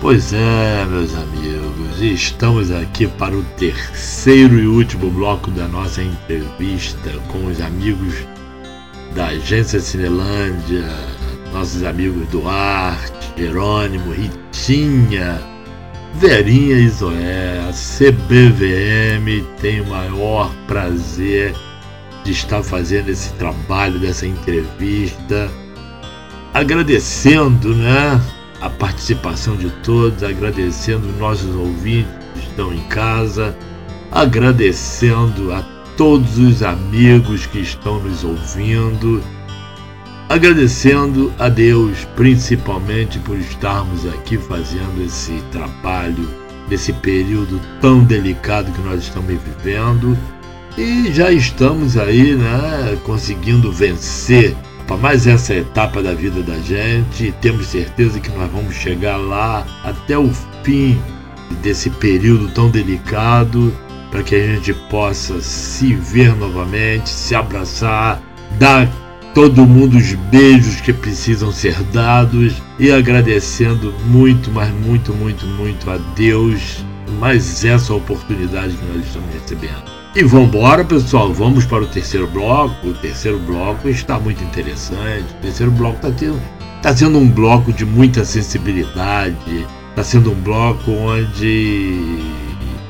Pois é, meus amigos, estamos aqui para o terceiro e último bloco da nossa entrevista com os amigos da agência Cinelândia, nossos amigos Duarte, Jerônimo, Ritinha, Verinha e Zoé. A CBVM tem o maior prazer de estar fazendo esse trabalho, dessa entrevista, agradecendo, né? A participação de todos, agradecendo nossos ouvintes que estão em casa, agradecendo a todos os amigos que estão nos ouvindo, agradecendo a Deus principalmente por estarmos aqui fazendo esse trabalho nesse período tão delicado que nós estamos vivendo. E já estamos aí, né, conseguindo vencer para mais essa etapa da vida da gente e temos certeza que nós vamos chegar lá até o fim desse período tão delicado para que a gente possa se ver novamente, se abraçar, dar todo mundo os beijos que precisam ser dados e agradecendo muito, mas muito, muito, muito a Deus mais essa oportunidade que nós estamos recebendo. E vamos embora, pessoal. Vamos para o terceiro bloco. O terceiro bloco está muito interessante. O terceiro bloco está tendo, tá sendo um bloco de muita sensibilidade. Está sendo um bloco onde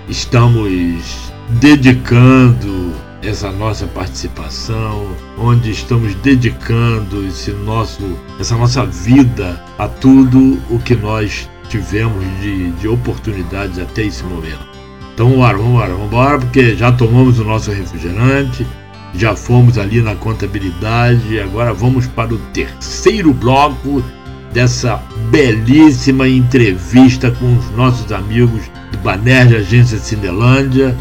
estamos dedicando essa nossa participação, onde estamos dedicando esse nosso, essa nossa vida a tudo o que nós tivemos de, de oportunidades até esse momento. Então embora, vamos embora, porque já tomamos o nosso refrigerante, já fomos ali na contabilidade, agora vamos para o terceiro bloco dessa belíssima entrevista com os nossos amigos do Baner de Agência Cinelândia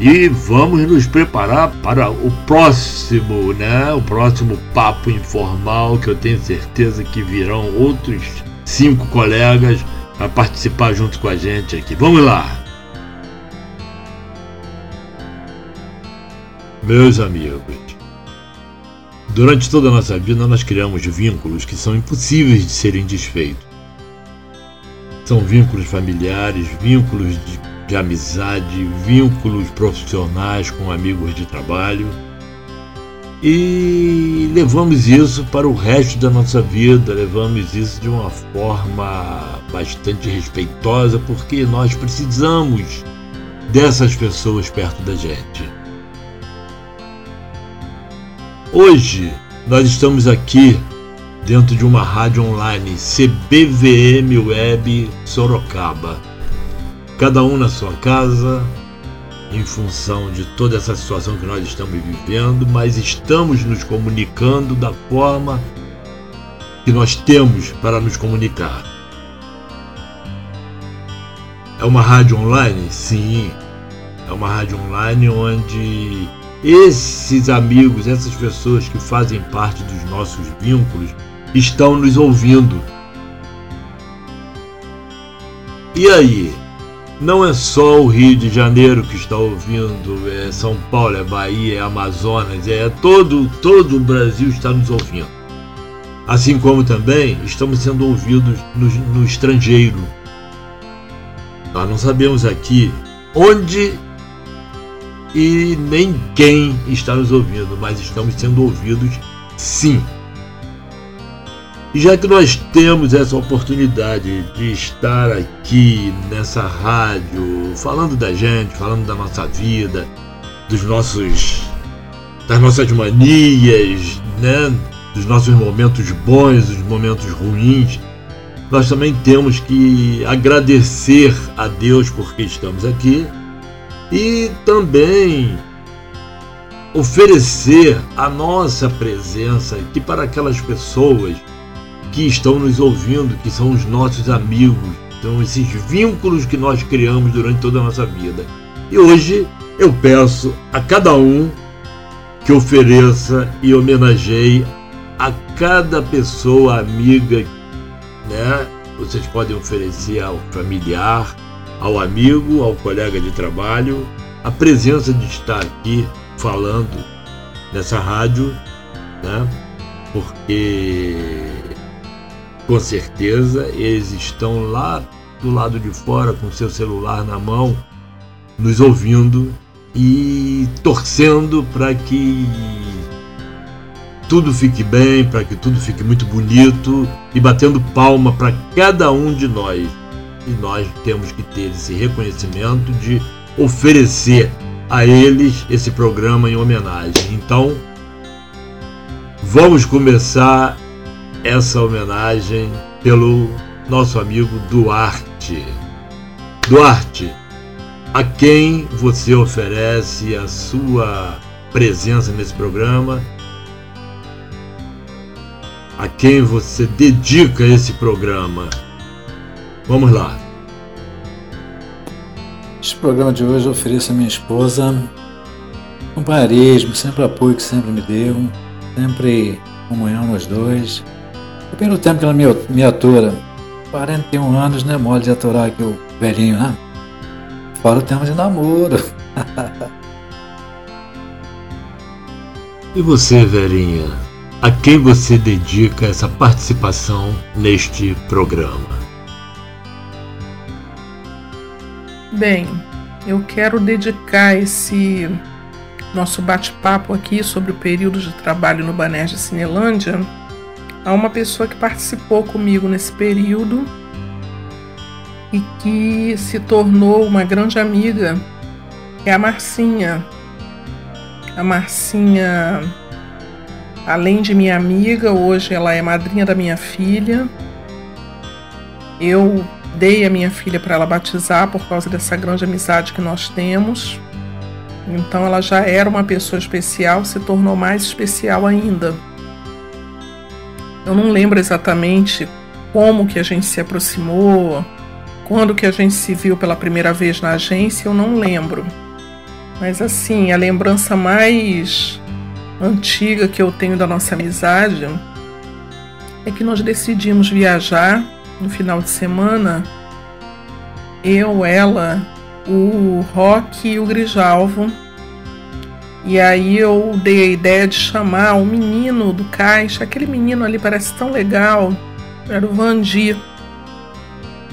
e vamos nos preparar para o próximo, né? O próximo papo informal que eu tenho certeza que virão outros cinco colegas para participar junto com a gente aqui. Vamos lá! Meus amigos, durante toda a nossa vida nós criamos vínculos que são impossíveis de serem desfeitos. São vínculos familiares, vínculos de, de amizade, vínculos profissionais com amigos de trabalho. E levamos isso para o resto da nossa vida, levamos isso de uma forma bastante respeitosa, porque nós precisamos dessas pessoas perto da gente. Hoje nós estamos aqui dentro de uma rádio online CBVM Web Sorocaba. Cada um na sua casa, em função de toda essa situação que nós estamos vivendo, mas estamos nos comunicando da forma que nós temos para nos comunicar. É uma rádio online? Sim. É uma rádio online onde esses amigos, essas pessoas que fazem parte dos nossos vínculos, estão nos ouvindo. E aí? Não é só o Rio de Janeiro que está ouvindo, é São Paulo, é Bahia, é Amazonas, é todo, todo o Brasil está nos ouvindo. Assim como também estamos sendo ouvidos no, no estrangeiro. Nós não sabemos aqui onde e quem está nos ouvindo, mas estamos sendo ouvidos sim. E já que nós temos essa oportunidade de estar aqui nessa rádio, falando da gente, falando da nossa vida, dos nossos das nossas manias, né, dos nossos momentos bons, dos momentos ruins, nós também temos que agradecer a Deus porque estamos aqui e também oferecer a nossa presença aqui para aquelas pessoas que estão nos ouvindo, que são os nossos amigos, são esses vínculos que nós criamos durante toda a nossa vida. E hoje eu peço a cada um que ofereça e homenageie a cada pessoa amiga, né? Vocês podem oferecer ao familiar, ao amigo, ao colega de trabalho, a presença de estar aqui falando nessa rádio, né? porque com certeza eles estão lá do lado de fora com seu celular na mão, nos ouvindo e torcendo para que tudo fique bem, para que tudo fique muito bonito e batendo palma para cada um de nós. E nós temos que ter esse reconhecimento de oferecer a eles esse programa em homenagem. Então, vamos começar essa homenagem pelo nosso amigo Duarte. Duarte, a quem você oferece a sua presença nesse programa? A quem você dedica esse programa? Vamos lá. Este programa de hoje eu ofereço a minha esposa companheirismo, sempre apoio que sempre me deu, sempre comunhão nós dois. E pelo tempo que ela me, me atura, 41 anos não é mole de aturar aqui o velhinho, né? Fora o tempo de namoro. e você, velhinha? A quem você dedica essa participação neste programa? Bem, eu quero dedicar esse nosso bate-papo aqui sobre o período de trabalho no Banerj Cinelândia a uma pessoa que participou comigo nesse período e que se tornou uma grande amiga, é a Marcinha. A Marcinha, além de minha amiga, hoje ela é madrinha da minha filha. Eu dei a minha filha para ela batizar por causa dessa grande amizade que nós temos. Então ela já era uma pessoa especial, se tornou mais especial ainda. Eu não lembro exatamente como que a gente se aproximou, quando que a gente se viu pela primeira vez na agência, eu não lembro. Mas assim, a lembrança mais antiga que eu tenho da nossa amizade é que nós decidimos viajar no final de semana, eu, ela, o Rock e o Grijalvo. E aí eu dei a ideia de chamar o menino do caixa, aquele menino ali parece tão legal, era o Vandir.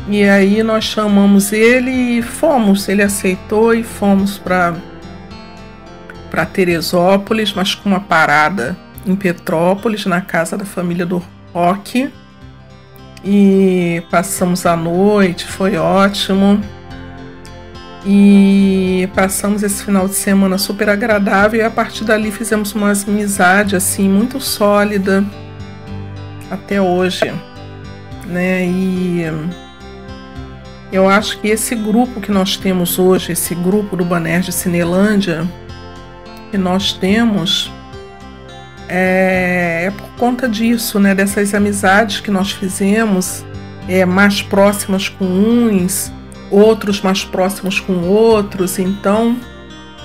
E aí nós chamamos ele e fomos, ele aceitou e fomos para para Teresópolis, mas com uma parada em Petrópolis, na casa da família do Rock e passamos a noite, foi ótimo. E passamos esse final de semana super agradável e a partir dali fizemos uma amizade assim muito sólida até hoje, né? E eu acho que esse grupo que nós temos hoje, esse grupo do Baner de Cinelândia, que nós temos, é, é, por conta disso, né? Dessas amizades que nós fizemos, é, mais próximas com uns, outros mais próximos com outros. Então,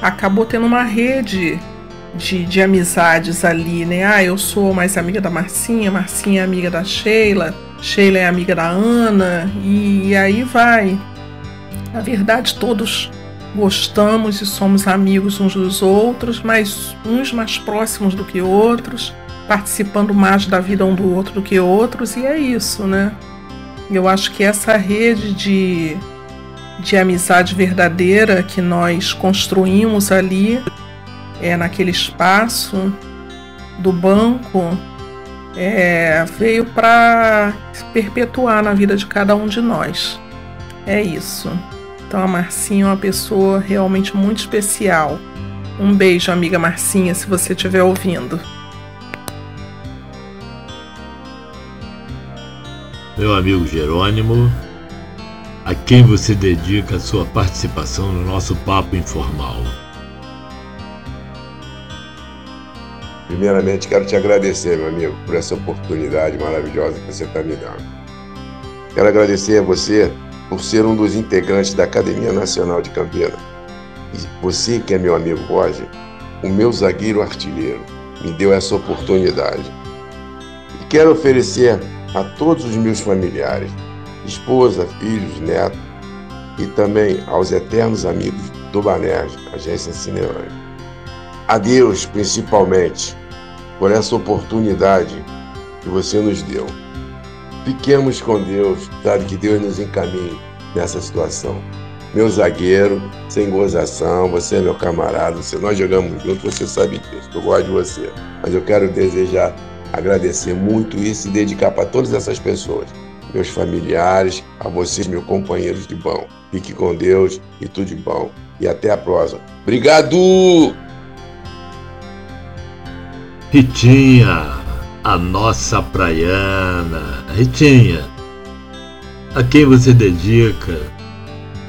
acabou tendo uma rede de, de amizades ali, né? Ah, eu sou mais amiga da Marcinha, Marcinha é amiga da Sheila, Sheila é amiga da Ana, e, e aí vai. Na verdade, todos gostamos e somos amigos uns dos outros, mas uns mais próximos do que outros, participando mais da vida um do outro do que outros, e é isso, né? Eu acho que essa rede de, de amizade verdadeira que nós construímos ali, é, naquele espaço do banco, é, veio para perpetuar na vida de cada um de nós. É isso. Então a Marcinha é uma pessoa realmente muito especial. Um beijo, amiga Marcinha, se você estiver ouvindo. Meu amigo Jerônimo, a quem você dedica a sua participação no nosso papo informal? Primeiramente, quero te agradecer, meu amigo, por essa oportunidade maravilhosa que você está me dando. Quero agradecer a você por ser um dos integrantes da Academia Nacional de Campinas. E você, que é meu amigo Roger, o meu zagueiro artilheiro, me deu essa oportunidade. E quero oferecer a todos os meus familiares, esposa, filhos, netos, e também aos eternos amigos do Banerj, Agência Cinelange. A Deus, principalmente, por essa oportunidade que você nos deu. Fiquemos com Deus, sabe que Deus nos encaminhe nessa situação. Meu zagueiro, sem gozação, você é meu camarada, se nós jogamos juntos, você sabe disso, eu gosto de você. Mas eu quero desejar, agradecer muito isso e dedicar para todas essas pessoas, meus familiares, a vocês, meus companheiros de bom. Fique com Deus e tudo de bom. E até a próxima. Obrigado! Ritinha, a nossa praiana. Ritinha, a quem você dedica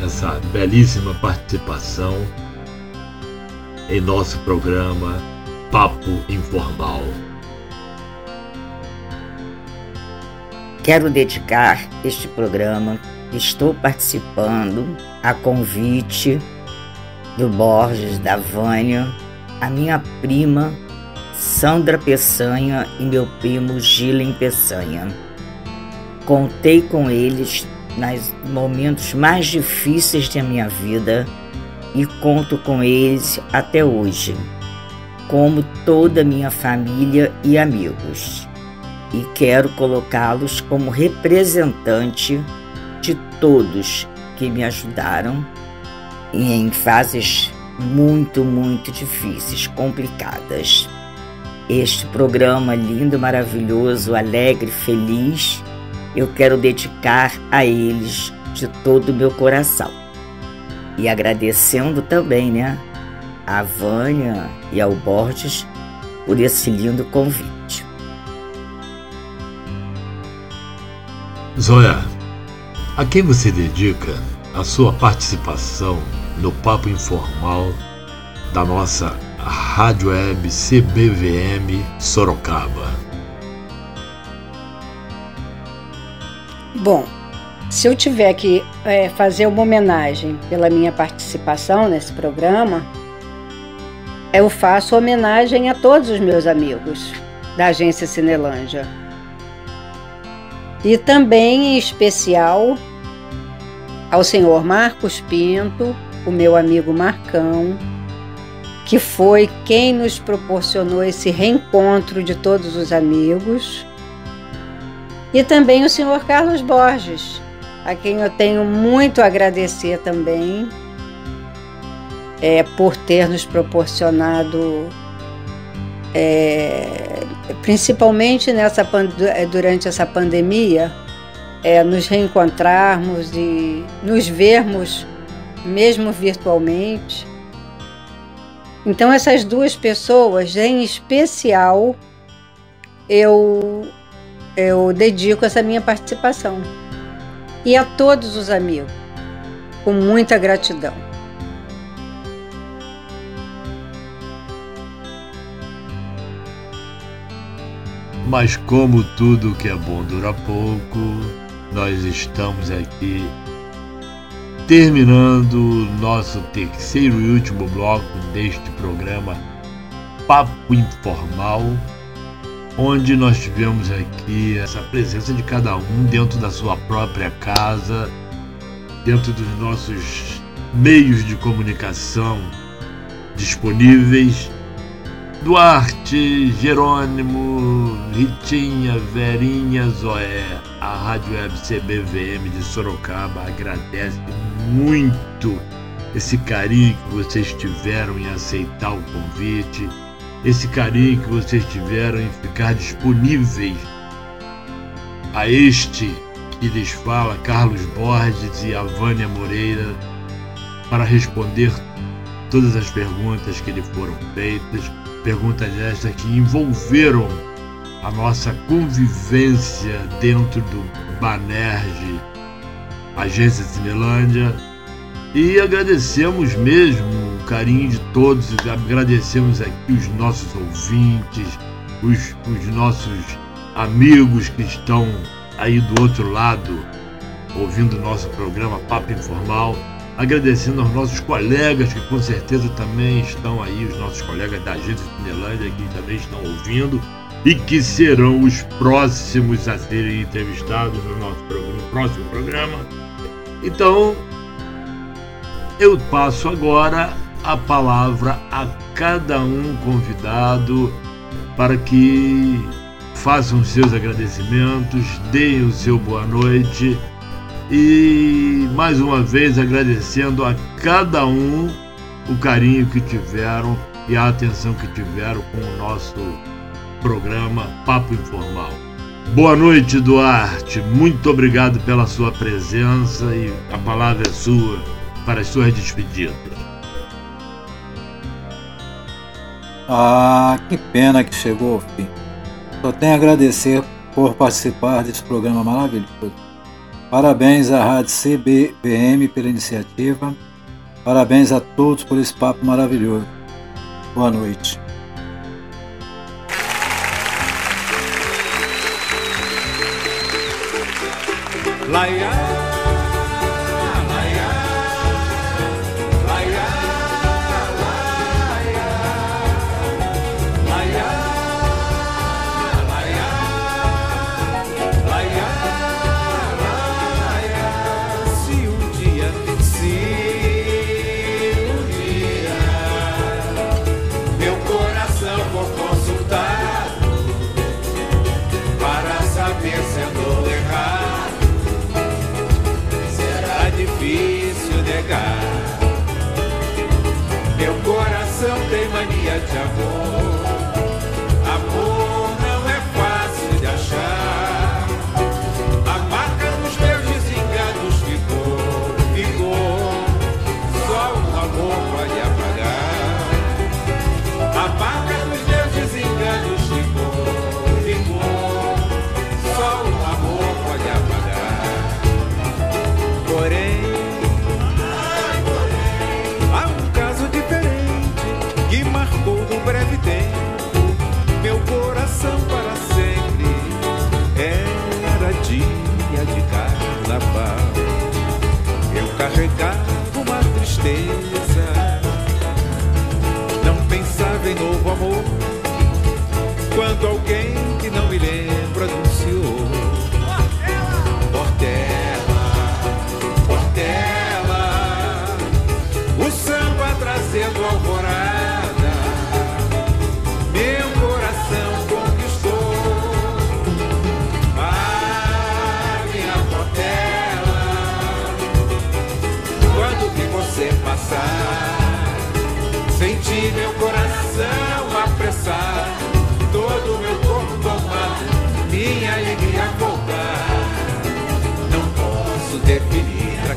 essa belíssima participação em nosso programa Papo Informal. Quero dedicar este programa estou participando a convite do Borges, da Vânia, a minha prima Sandra Peçanha e meu primo Gilen Peçanha. Contei com eles nos momentos mais difíceis da minha vida e conto com eles até hoje, como toda minha família e amigos. E quero colocá-los como representante de todos que me ajudaram em fases muito, muito difíceis, complicadas. Este programa lindo, maravilhoso, alegre, feliz, eu quero dedicar a eles de todo o meu coração. E agradecendo também, né, a Vânia e ao Borges por esse lindo convite. Zoya, a quem você dedica a sua participação no papo informal da nossa Rádio Web CBVM Sorocaba? Bom, se eu tiver que é, fazer uma homenagem pela minha participação nesse programa, eu faço homenagem a todos os meus amigos da agência Cinelândia. E também, em especial, ao senhor Marcos Pinto, o meu amigo Marcão, que foi quem nos proporcionou esse reencontro de todos os amigos e também o senhor Carlos Borges, a quem eu tenho muito a agradecer também é, por ter nos proporcionado, é, principalmente nessa, é, durante essa pandemia, é, nos reencontrarmos e nos vermos, mesmo virtualmente. Então, essas duas pessoas, em especial, eu eu dedico essa minha participação. E a todos os amigos, com muita gratidão. Mas como tudo que é bom dura pouco, nós estamos aqui terminando nosso terceiro e último bloco deste programa Papo Informal onde nós tivemos aqui essa presença de cada um dentro da sua própria casa, dentro dos nossos meios de comunicação disponíveis. Duarte, Jerônimo, Ritinha, Verinha, Zoé, a Rádio Web CBVM de Sorocaba agradece muito esse carinho que vocês tiveram em aceitar o convite esse carinho que vocês tiveram em ficar disponíveis a este que lhes fala, Carlos Borges e a Vânia Moreira, para responder todas as perguntas que lhe foram feitas, perguntas estas que envolveram a nossa convivência dentro do Banerje, Agência Cinelândia, e agradecemos mesmo o carinho de todos, agradecemos aqui os nossos ouvintes, os, os nossos amigos que estão aí do outro lado ouvindo o nosso programa Papo Informal. Agradecendo aos nossos colegas que com certeza também estão aí, os nossos colegas da Agência Finelândia que também estão ouvindo e que serão os próximos a serem entrevistados no nosso programa, no próximo programa. Então, eu passo agora a palavra a cada um convidado para que façam seus agradecimentos, deem o seu boa noite e mais uma vez agradecendo a cada um o carinho que tiveram e a atenção que tiveram com o nosso programa Papo Informal. Boa noite, Duarte. Muito obrigado pela sua presença e a palavra é sua para as suas despedidas. Ah, que pena que chegou ao fim. Só tenho a agradecer por participar desse programa maravilhoso. Parabéns à Rádio CBVM pela iniciativa. Parabéns a todos por esse papo maravilhoso. Boa noite. Laia. te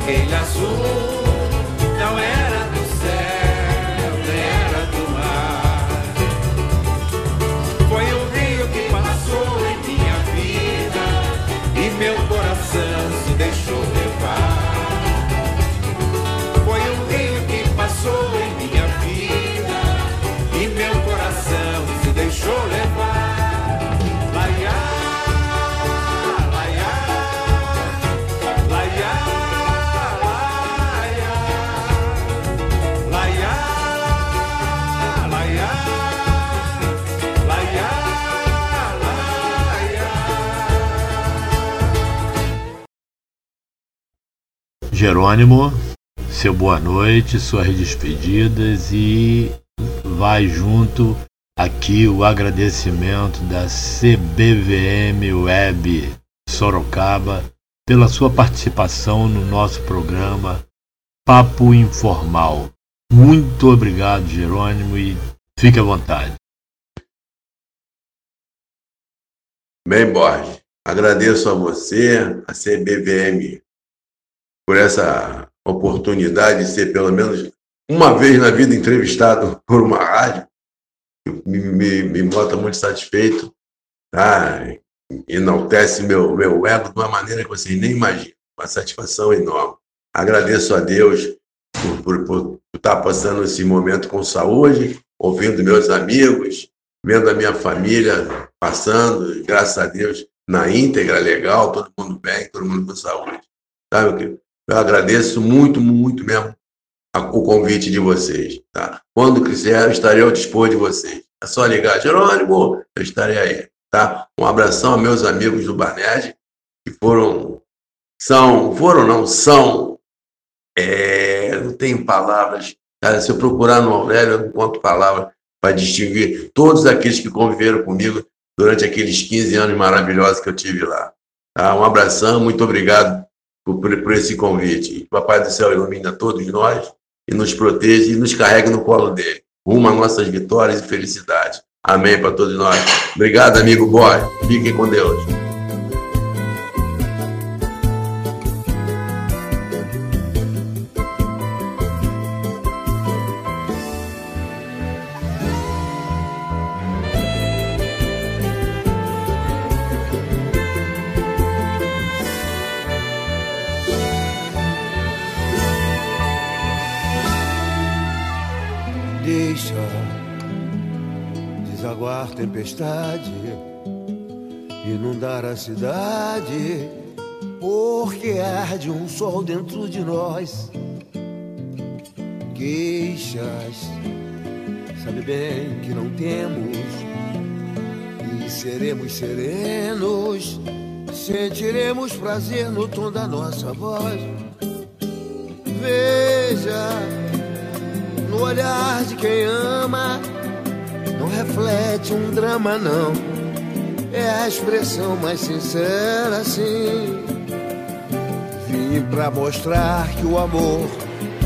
aquele azul Jerônimo, seu boa noite, suas despedidas e vai junto aqui o agradecimento da CBVM Web Sorocaba pela sua participação no nosso programa Papo Informal. Muito obrigado, Jerônimo, e fique à vontade. Bem, Borges, agradeço a você, a CBVM por essa oportunidade de ser pelo menos uma vez na vida entrevistado por uma rádio. Me, me, me bota muito satisfeito, tá? enaltece meu, meu ego de uma maneira que vocês nem imaginam. Uma satisfação enorme. Agradeço a Deus por, por, por estar passando esse momento com saúde, ouvindo meus amigos, vendo a minha família passando, graças a Deus, na íntegra, legal, todo mundo bem, todo mundo com saúde. Sabe? Eu agradeço muito, muito mesmo o convite de vocês. Tá? Quando quiser, eu estarei ao dispor de vocês. É só ligar, Jerônimo, eu estarei aí. Tá? Um abração a meus amigos do Barned, que foram, são, foram não, são, é, não tenho palavras. Cara, se eu procurar no Aurélio, eu não conto palavras para distinguir todos aqueles que conviveram comigo durante aqueles 15 anos maravilhosos que eu tive lá. Tá? Um abração, muito obrigado por, por esse convite. O Papai do Céu ilumine a todos nós e nos proteja e nos carregue no colo dele. Rumo a nossas vitórias e felicidade. Amém para todos nós. Obrigado, amigo Boy. Fiquem com Deus. Tempestade inundar a cidade, porque arde um sol dentro de nós. Queixas, sabe bem que não temos, e seremos serenos, sentiremos prazer no tom da nossa voz. Veja no olhar de quem ama não reflete um drama, não. É a expressão mais sincera, sim. Vim pra mostrar que o amor,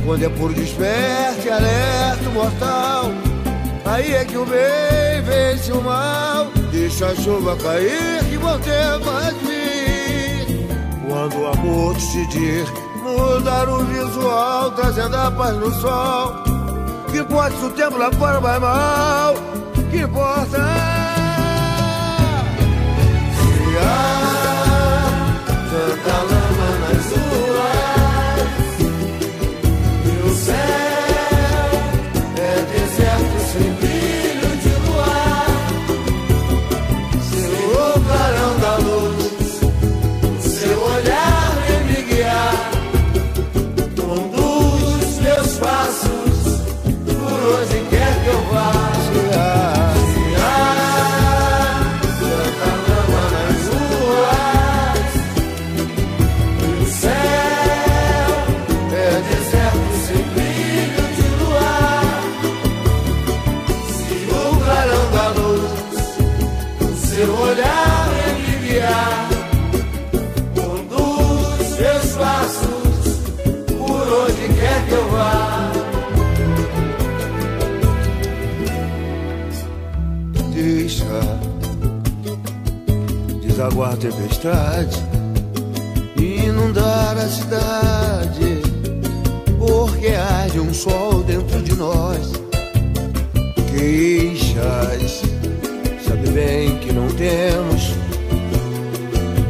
quando é por desperte, alerta o mortal. Aí é que o bem vence o mal. Deixa a chuva cair, que vão ter mais vir. Quando o amor decidir mudar o visual, trazendo a paz no sol. Que pode o tempo lá fora vai mal que importa se há tanta desaguar tempestade inundar a cidade, porque há um sol dentro de nós. Queixas, sabe bem que não temos,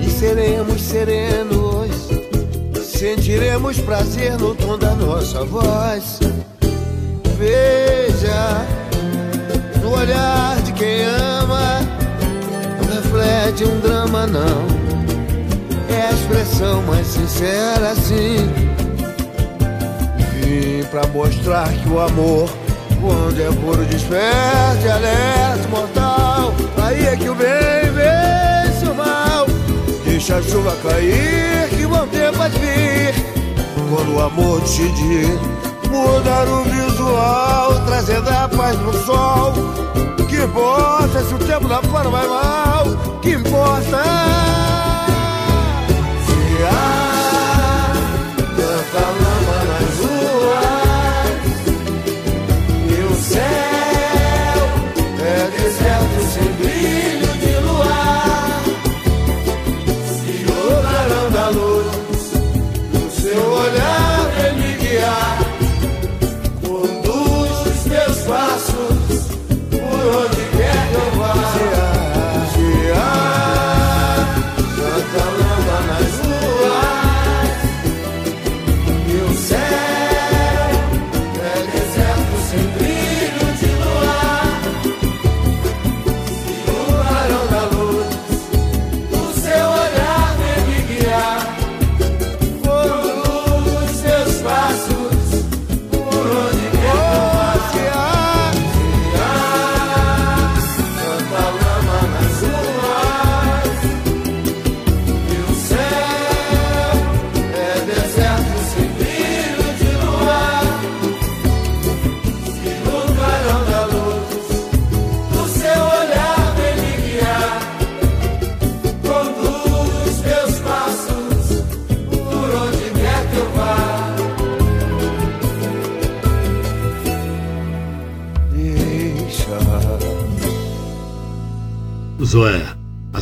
e seremos serenos, sentiremos prazer no tom da nossa voz. Veja no olhar de quem ama reflete um drama, não. É a expressão mais sincera, sim. Vim pra mostrar que o amor, quando é puro, desperte, alerta mortal. Aí é que o bem vence o mal. Deixa a chuva cair, que bom tempo vai vir. Quando o amor decidir mudar o visual, trazendo a paz no sol que importa se o tempo lá fora vai mal? Que importa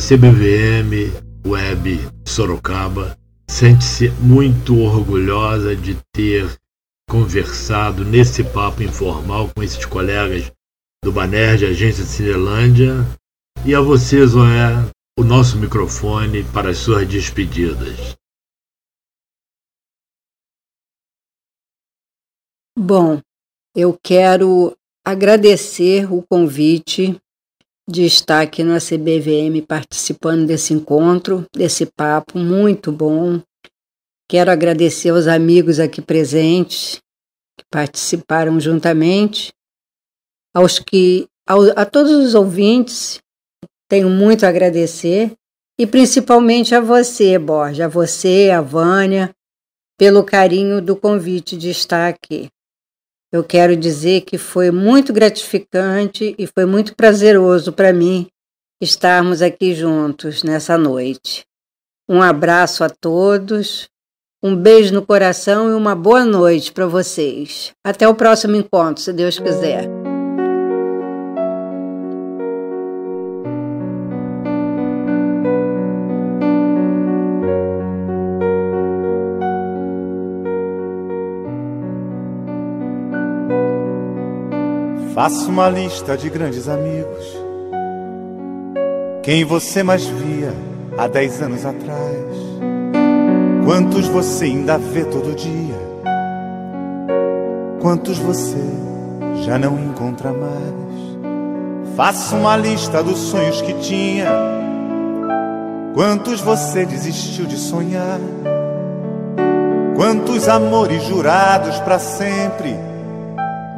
CBVM Web Sorocaba sente-se muito orgulhosa de ter conversado nesse papo informal com esses colegas do Baner de Agência Cinelândia. E a você, Zoé, o nosso microfone para as suas despedidas. Bom, eu quero agradecer o convite de estar aqui na CBVM participando desse encontro, desse papo muito bom. Quero agradecer aos amigos aqui presentes que participaram juntamente, aos que a todos os ouvintes tenho muito a agradecer e principalmente a você, Borja, a você, a Vânia, pelo carinho do convite de estar aqui. Eu quero dizer que foi muito gratificante e foi muito prazeroso para mim estarmos aqui juntos nessa noite. Um abraço a todos, um beijo no coração e uma boa noite para vocês. Até o próximo encontro, se Deus quiser. Faça uma lista de grandes amigos. Quem você mais via há dez anos atrás? Quantos você ainda vê todo dia? Quantos você já não encontra mais? Faça uma lista dos sonhos que tinha. Quantos você desistiu de sonhar? Quantos amores jurados para sempre?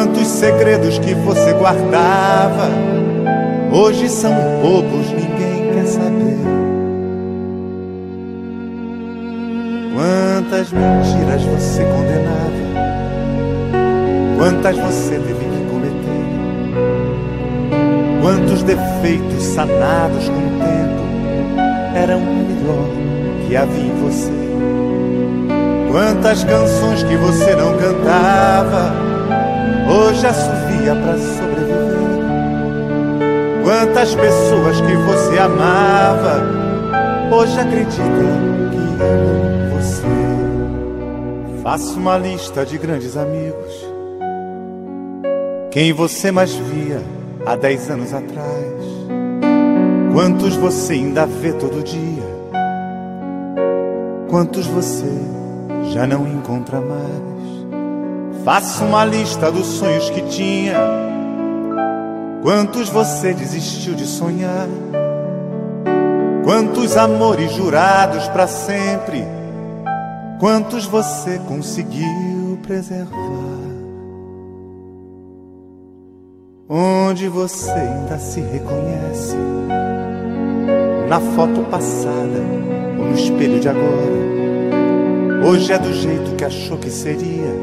Quantos segredos que você guardava hoje são bobos, ninguém quer saber. Quantas mentiras você condenava, quantas você teve que cometer, quantos defeitos sanados com o tempo eram o melhor que havia em você. Quantas canções que você não cantava hoje assovia para sobreviver. Quantas pessoas que você amava, hoje acredita que amam você. Faça uma lista de grandes amigos. Quem você mais via há dez anos atrás? Quantos você ainda vê todo dia? Quantos você já não encontra mais? Faça uma lista dos sonhos que tinha. Quantos você desistiu de sonhar? Quantos amores jurados para sempre? Quantos você conseguiu preservar? Onde você ainda se reconhece? Na foto passada ou no espelho de agora? Hoje é do jeito que achou que seria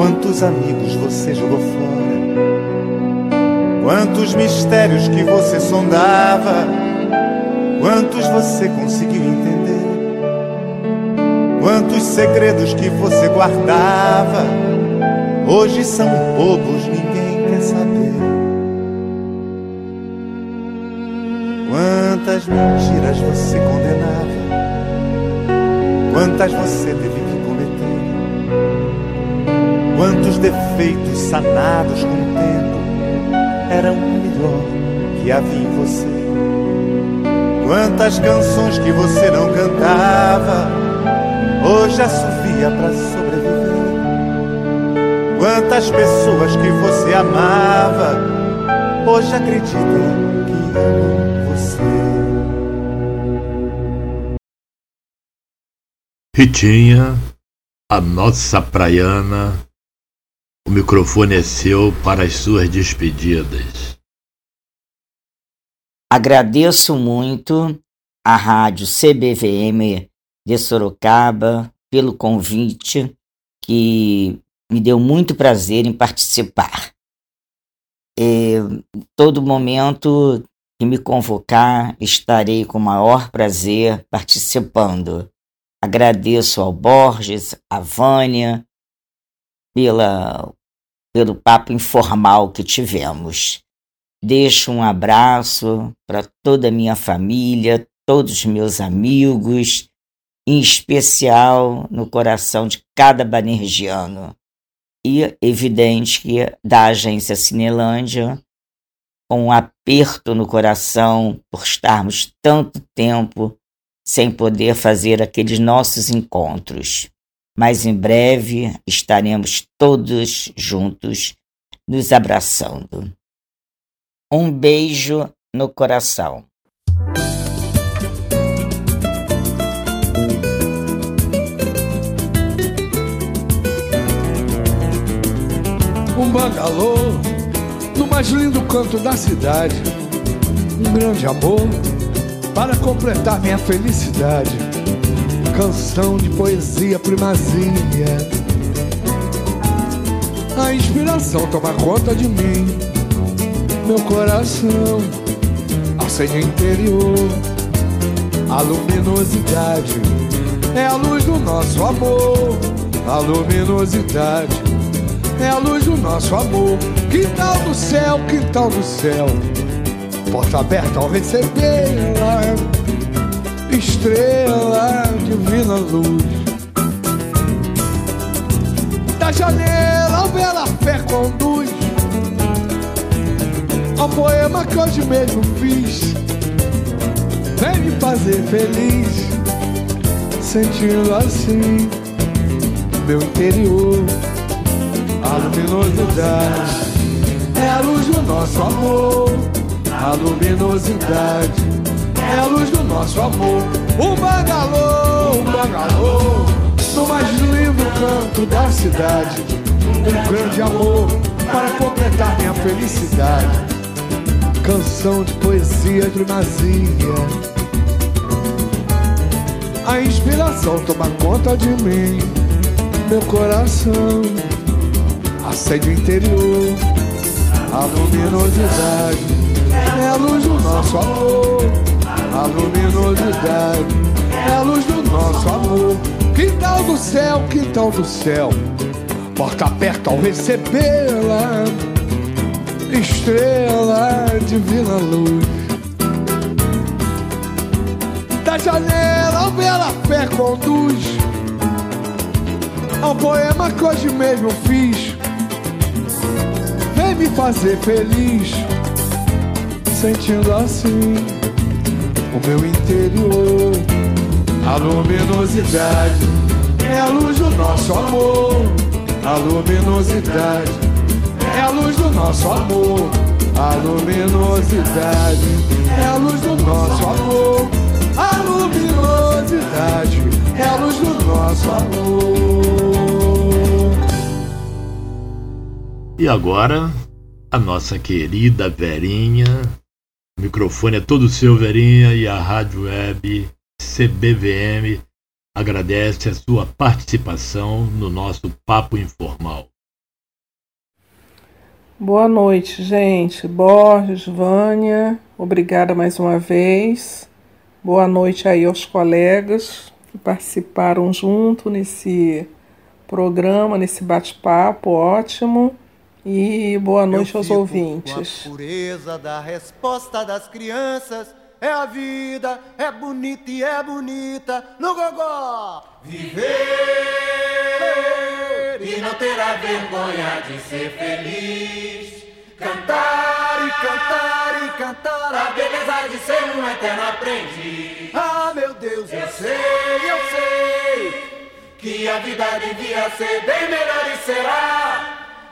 Quantos amigos você jogou fora? Quantos mistérios que você sondava? Quantos você conseguiu entender? Quantos segredos que você guardava? Hoje são bobos, ninguém quer saber. Quantas mentiras você condenava? Quantas você teve que Quantos defeitos sanados com o tempo eram o melhor que havia em você. Quantas canções que você não cantava, hoje assovia para sobreviver. Quantas pessoas que você amava, hoje acredita que amam você. Ritinha, a nossa praiana O microfone é seu para as suas despedidas. Agradeço muito à Rádio CBVM de Sorocaba pelo convite, que me deu muito prazer em participar. E, todo momento que me convocar, estarei com o maior prazer participando. Agradeço ao Borges, à Vânia, pela, pelo papo informal que tivemos. Deixo um abraço para toda a minha família, todos os meus amigos, em especial no coração de cada banergiano. E evidente que da agência Cinelândia, com um aperto no coração por estarmos tanto tempo sem poder fazer aqueles nossos encontros. Mas em breve estaremos todos juntos nos abraçando. Um beijo no coração. Um bangalô no mais lindo canto da cidade. Um grande amor para completar minha felicidade. Canção de poesia primazia. A inspiração toma conta de mim meu coração acende o interior. A luminosidade é a luz do nosso amor. A luminosidade é a luz do nosso amor. Quintal do céu, quintal do céu. Porta aberta ao recebê-la. Estrela, divina luz. Da janela, a bela fé conduz ao poema que hoje mesmo fiz. Vem me fazer feliz, sentindo assim meu interior. A luminosidade é a luz do nosso amor. A luminosidade é a luz do nosso amor. Um bangalô, um bangalô, no mais lindo canto da cidade. Um grande amor para completar minha felicidade canção de poesia de primazia. A inspiração toma conta de mim, meu coração acende o interior. A luminosidade é a luz do nosso amor. A luminosidade é a luz do nosso amor. Quintal do céu, quintal do céu, porta aberta ao recebê-la estrela, divina luz. Da janela, a bela fé conduz ao poema que hoje mesmo fiz. Vem me fazer feliz, sentindo assim o meu interior. A luminosidade é a luz do nosso amor. A luminosidade é a luz do nosso amor. A luminosidade é a luz do nosso amor. A luminosidade é a luz do nosso amor. E agora, a nossa querida Verinha. O microfone é todo seu, Verinha, e a Rádio Web CBVM agradece a sua participação no nosso Papo Informal. Boa noite, gente. Borges, Vânia, obrigada mais uma vez. Boa noite aí aos colegas que participaram junto nesse programa, nesse bate-papo ótimo. E boa noite aos ouvintes. A pureza da resposta das crianças. É a vida, é bonita e é bonita no gogó. Viver e não terá vergonha de ser feliz. Cantar e cantar e cantar a beleza de ser um eterno aprendiz. Ah, meu Deus, eu sei, eu sei que a vida devia ser bem melhor e será.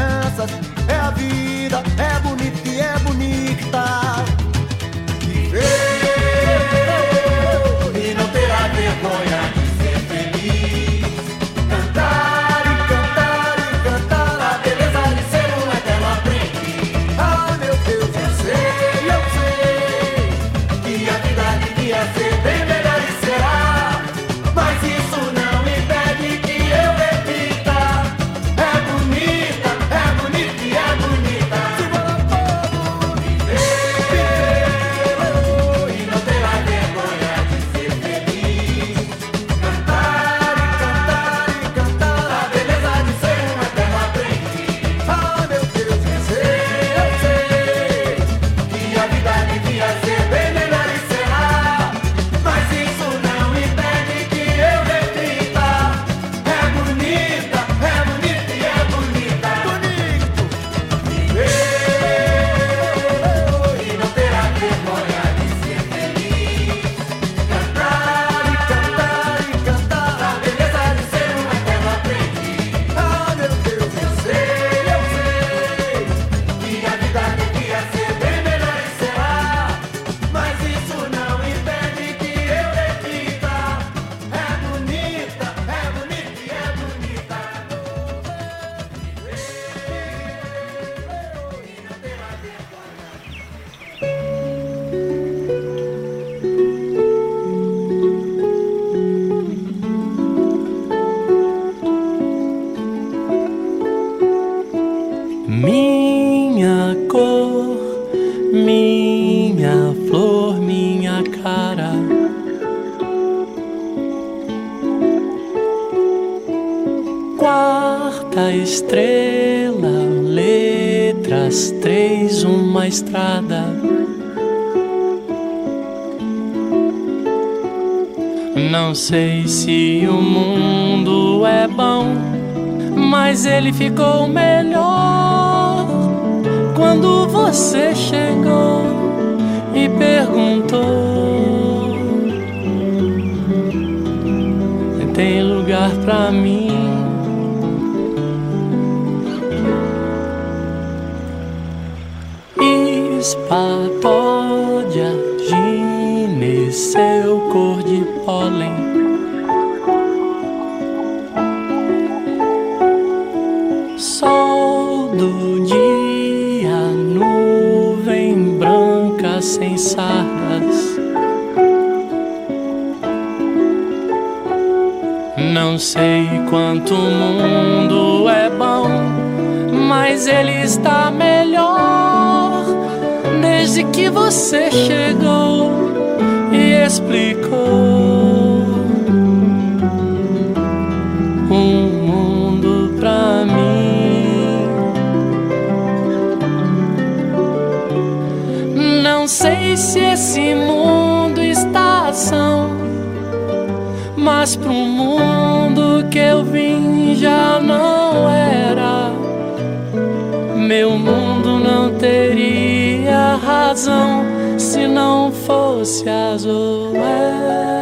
crianças. É a vida, é sei se o mundo é bom, mas ele ficou melhor branca sem sardas. Não sei quanto o mundo é bom, mas ele está melhor desde que você chegou e explicou Mas pro mundo que eu vim já não era. Meu mundo não teria razão se não fosse azul. É.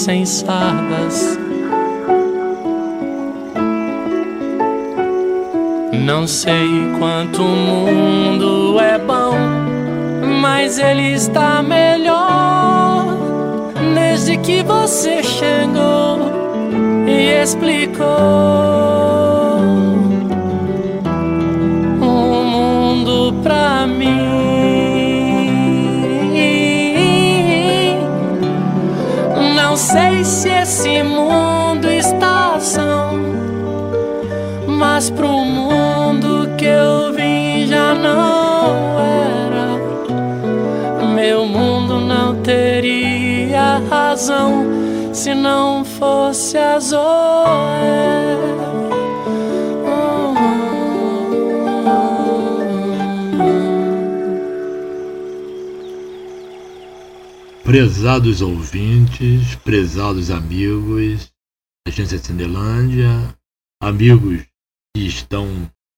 sem sardas. Não sei quanto o mundo é bom, mas ele está melhor desde que você chegou e explicou razão se não fosse a Zoé. Prezados ouvintes, prezados amigos da Agência Cindelândia, amigos que estão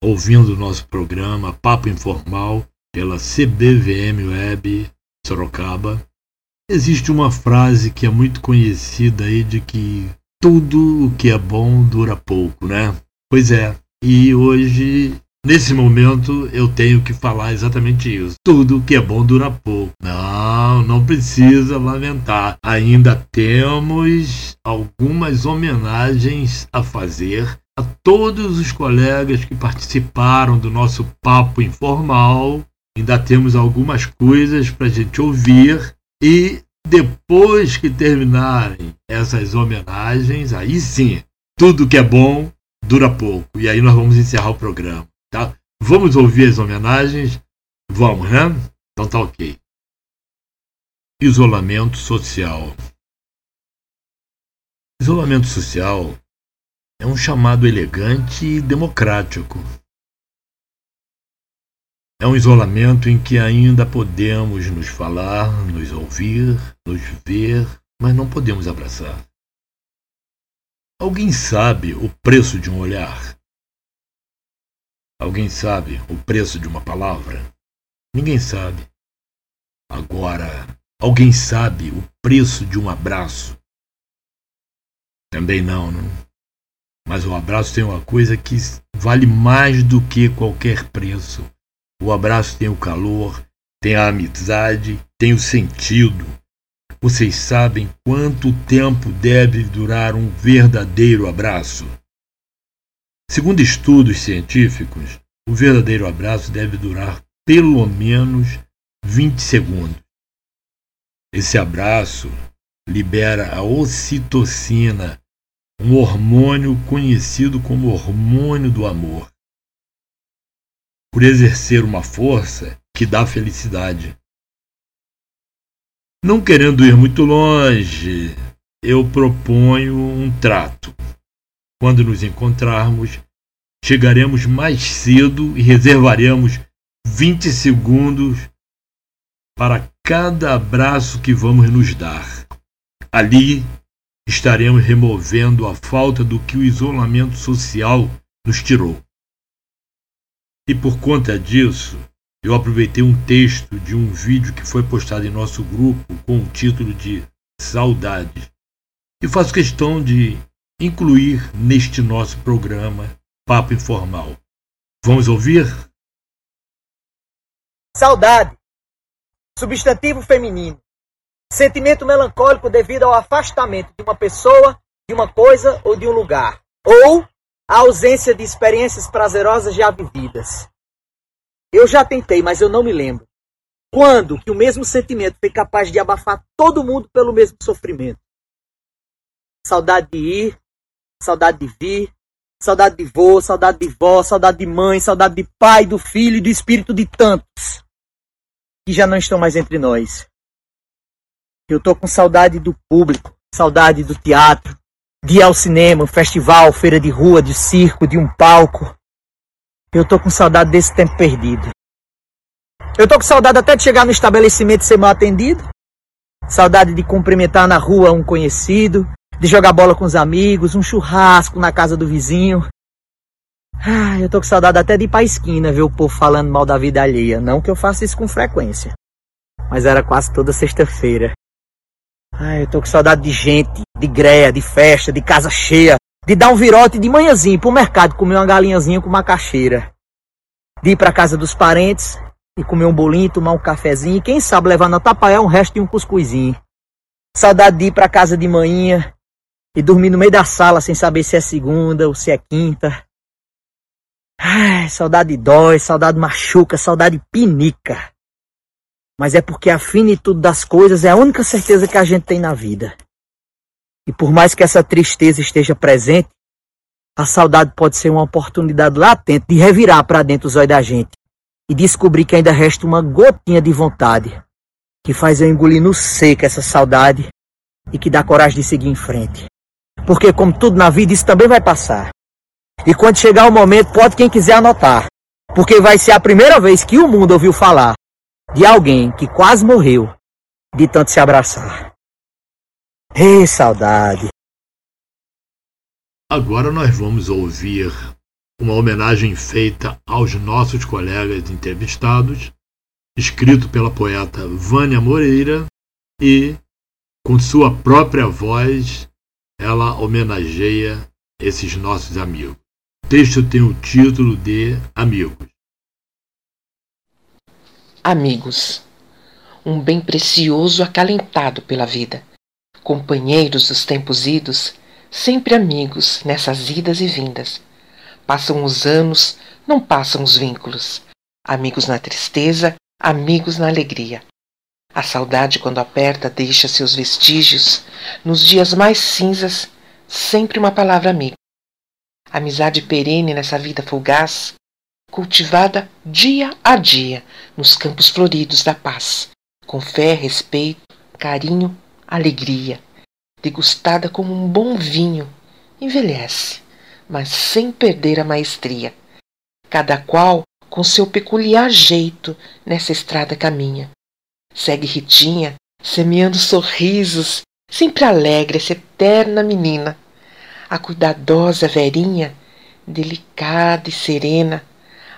ouvindo o nosso programa Papo Informal pela CBVM Web Sorocaba. Existe uma frase que é muito conhecida aí de que tudo o que é bom dura pouco, né? Pois é. E hoje, nesse momento, eu tenho que falar exatamente isso. Tudo que é bom dura pouco. Não, não precisa lamentar. Ainda temos algumas homenagens a fazer a todos os colegas que participaram do nosso papo informal. Ainda temos algumas coisas para a gente ouvir e depois que terminarem essas homenagens, aí sim, tudo que é bom dura pouco. E aí nós vamos encerrar o programa, tá? Vamos ouvir as homenagens? Vamos, né? Então tá ok. Isolamento social. Isolamento social é um chamado elegante e democrático é um isolamento em que ainda podemos nos falar, nos ouvir, nos ver, mas não podemos abraçar. Alguém sabe o preço de um olhar? Alguém sabe o preço de uma palavra? Ninguém sabe. Agora, alguém sabe o preço de um abraço? Também não, não. Mas o abraço tem uma coisa que vale mais do que qualquer preço o abraço tem o calor, tem a amizade, tem o sentido. Vocês sabem quanto tempo deve durar um verdadeiro abraço? Segundo estudos científicos, o verdadeiro abraço deve durar pelo menos 20 segundos. Esse abraço libera a ocitocina, um hormônio conhecido como hormônio do amor por exercer uma força que dá felicidade. Não querendo ir muito longe, eu proponho um trato. Quando nos encontrarmos, chegaremos mais cedo e reservaremos 20 segundos para cada abraço que vamos nos dar. Ali estaremos removendo a falta do que o isolamento social nos tirou. E por conta disso, eu aproveitei um texto de um vídeo que foi postado em nosso grupo com o título de Saudade. E faço questão de incluir neste nosso programa Papo Informal. Vamos ouvir? Saudade. Substantivo feminino. Sentimento melancólico devido ao afastamento de uma pessoa, de uma coisa ou de um lugar. Ou a ausência de experiências prazerosas já vividas. Eu já tentei, mas eu não me lembro. Quando que o mesmo sentimento foi capaz de abafar todo mundo pelo mesmo sofrimento? Saudade de ir, saudade de vir, saudade de vô, saudade de vó, saudade de mãe, saudade de pai, do filho e do espírito de tantos que já não estão mais entre nós. Eu tô com saudade do público, saudade do teatro, de ir ao cinema, festival, feira de rua, de circo, de um palco. Eu tô com saudade desse tempo perdido. Eu tô com saudade até de chegar no estabelecimento e ser mal atendido. Saudade de cumprimentar na rua um conhecido, de jogar bola com os amigos, um churrasco na casa do vizinho. Ah, eu tô com saudade até de ir pra esquina ver o povo falando mal da vida alheia. Não que eu faça isso com frequência. Mas era quase toda sexta-feira. Ah, eu tô com saudade de gente, de greia, de festa, de casa cheia, de dar um virote de manhãzinho pro mercado comer uma galinhazinha com macaxeira. De ir pra casa dos parentes e comer um bolinho, tomar um cafezinho e quem sabe levar na tapaiá um resto de um cuscuzinho. Saudade de ir pra casa de manhã e dormir no meio da sala sem saber se é segunda ou se é quinta. Ai, saudade dói, saudade machuca, saudade pinica. Mas é porque a finitude das coisas é a única certeza que a gente tem na vida. E por mais que essa tristeza esteja presente, a saudade pode ser uma oportunidade latente de revirar para dentro os olhos da gente e descobrir que ainda resta uma gotinha de vontade que faz eu engolir no seco essa saudade e que dá coragem de seguir em frente. Porque, como tudo na vida, isso também vai passar. E quando chegar o momento, pode quem quiser anotar. Porque vai ser a primeira vez que o mundo ouviu falar de alguém que quase morreu de tanto se abraçar. Ei, saudade! Agora nós vamos ouvir uma homenagem feita aos nossos colegas entrevistados, escrito pela poeta Vânia Moreira e, com sua própria voz, ela homenageia esses nossos amigos. O texto tem o título de Amigos. Amigos, um bem precioso acalentado pela vida, companheiros dos tempos idos, sempre amigos nessas idas e vindas. Passam os anos, não passam os vínculos. Amigos na tristeza, amigos na alegria. A saudade, quando aperta, deixa seus vestígios. Nos dias mais cinzas, sempre uma palavra amiga. Amizade perene nessa vida fugaz, cultivada dia a dia nos campos floridos da paz, com fé, respeito, carinho, alegria, degustada como um bom vinho, envelhece, mas sem perder a maestria. Cada qual com seu peculiar jeito nessa estrada caminha Segue Ritinha, semeando sorrisos, sempre alegre essa eterna menina. A cuidadosa Verinha, delicada e serena.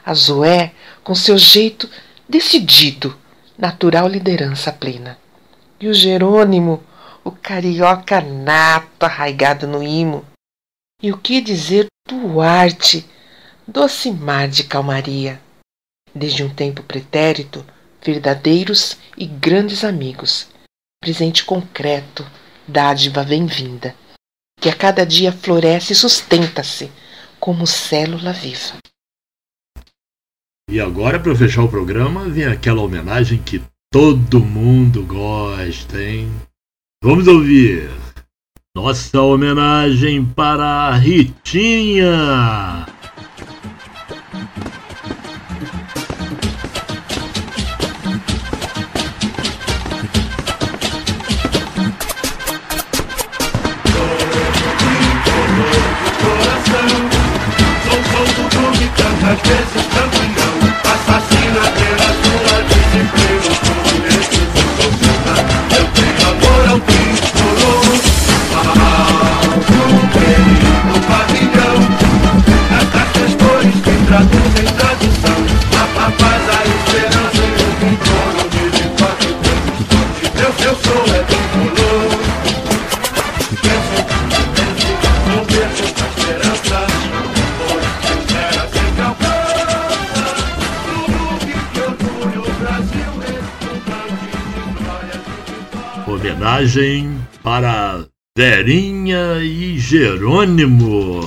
A Zoé, com seu jeito decidido, natural liderança plena. E o Jerônimo, o carioca nato arraigado no imo. E o que dizer do Arte, doce mar de calmaria. Desde um tempo pretérito, verdadeiros e grandes amigos, presente concreto, dádiva bem-vinda, que a cada dia floresce e sustenta-se como célula viva. E agora, para fechar o programa, vem aquela homenagem que todo mundo gosta, hein? Vamos ouvir! Nossa homenagem para a Ritinha! também Homenagem para Verinha e Jerônimo.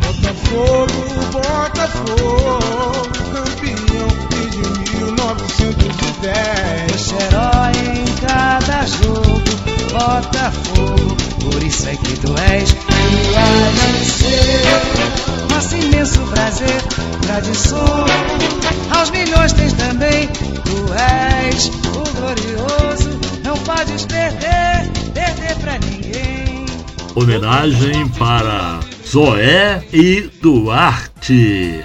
Botafogo, Botafogo, Botafogo, por isso é que tu és. De ser nosso imenso prazer, tradição. Aos milhões tens também, tu és o glorioso, não podes perder, perder pra ninguém. Homenagem para Zoé e Duarte.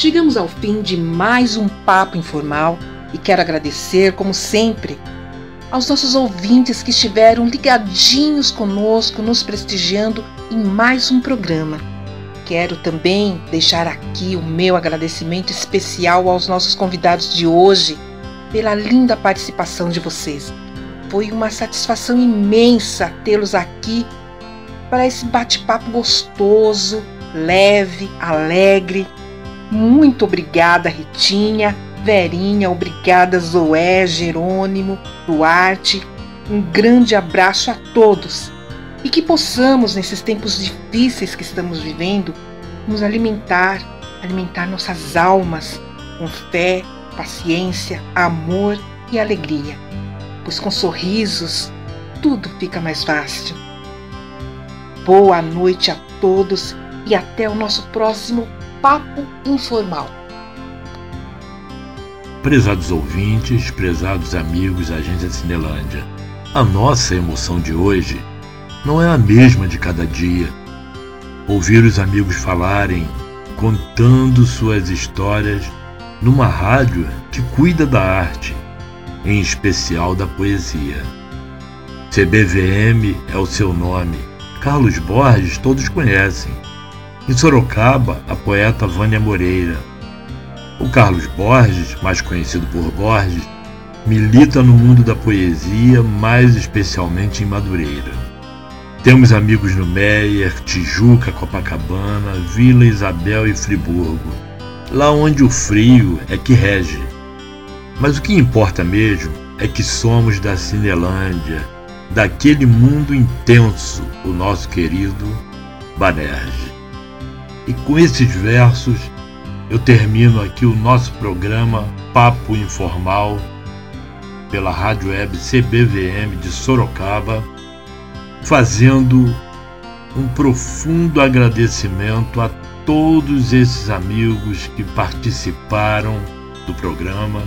Chegamos ao fim de mais um papo informal e quero agradecer, como sempre, aos nossos ouvintes que estiveram ligadinhos conosco, nos prestigiando em mais um programa. Quero também deixar aqui o meu agradecimento especial aos nossos convidados de hoje pela linda participação de vocês. Foi uma satisfação imensa tê-los aqui para esse bate-papo gostoso, leve, alegre. Muito obrigada, Ritinha, Verinha, obrigada, Zoé, Jerônimo, Duarte. Um grande abraço a todos e que possamos, nesses tempos difíceis que estamos vivendo, nos alimentar, alimentar nossas almas com fé, paciência, amor e alegria, pois com sorrisos tudo fica mais fácil. Boa noite a todos e até o nosso próximo Papo Informal. Prezados ouvintes, prezados amigos da Agência Cinelândia, a nossa emoção de hoje não é a mesma de cada dia. Ouvir os amigos falarem, contando suas histórias numa rádio que cuida da arte, em especial da poesia. CBVM é o seu nome. Carlos Borges todos conhecem. Em Sorocaba, a poeta Vânia Moreira. O Carlos Borges, mais conhecido por Borges, milita no mundo da poesia, mais especialmente em Madureira. Temos amigos no Meier, Tijuca, Copacabana, Vila Isabel e Friburgo, lá onde o frio é que rege. Mas o que importa mesmo é que somos da Cinelândia, daquele mundo intenso, o nosso querido Banerje. E com esses versos eu termino aqui o nosso programa Papo Informal pela Rádio Web CBVM de Sorocaba, fazendo um profundo agradecimento a todos esses amigos que participaram do programa,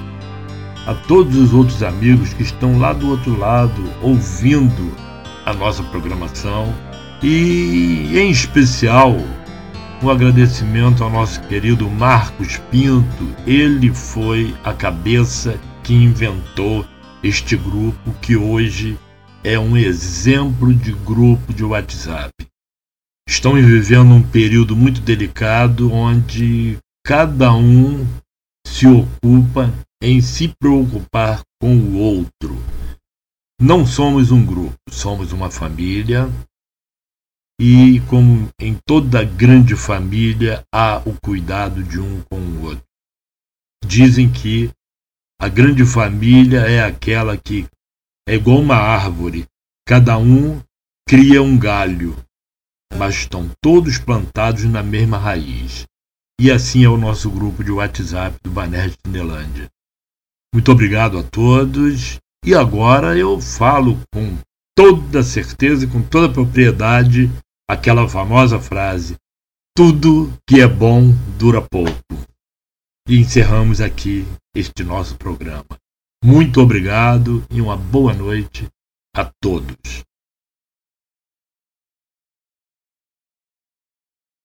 a todos os outros amigos que estão lá do outro lado ouvindo a nossa programação e, em especial, um agradecimento ao nosso querido Marcos Pinto. Ele foi a cabeça que inventou este grupo que hoje é um exemplo de grupo de WhatsApp. Estamos vivendo um período muito delicado onde cada um se ocupa em se preocupar com o outro. Não somos um grupo, somos uma família e, como em toda grande família, há o cuidado de um com o outro. Dizem que a grande família é aquela que é igual uma árvore, cada um cria um galho, mas estão todos plantados na mesma raiz. E assim é o nosso grupo de WhatsApp do Baner de Cinelândia. Muito obrigado a todos. E agora eu falo com toda certeza e com toda propriedade aquela famosa frase: tudo que é bom dura pouco. E encerramos aqui este nosso programa. Muito obrigado e uma boa noite a todos.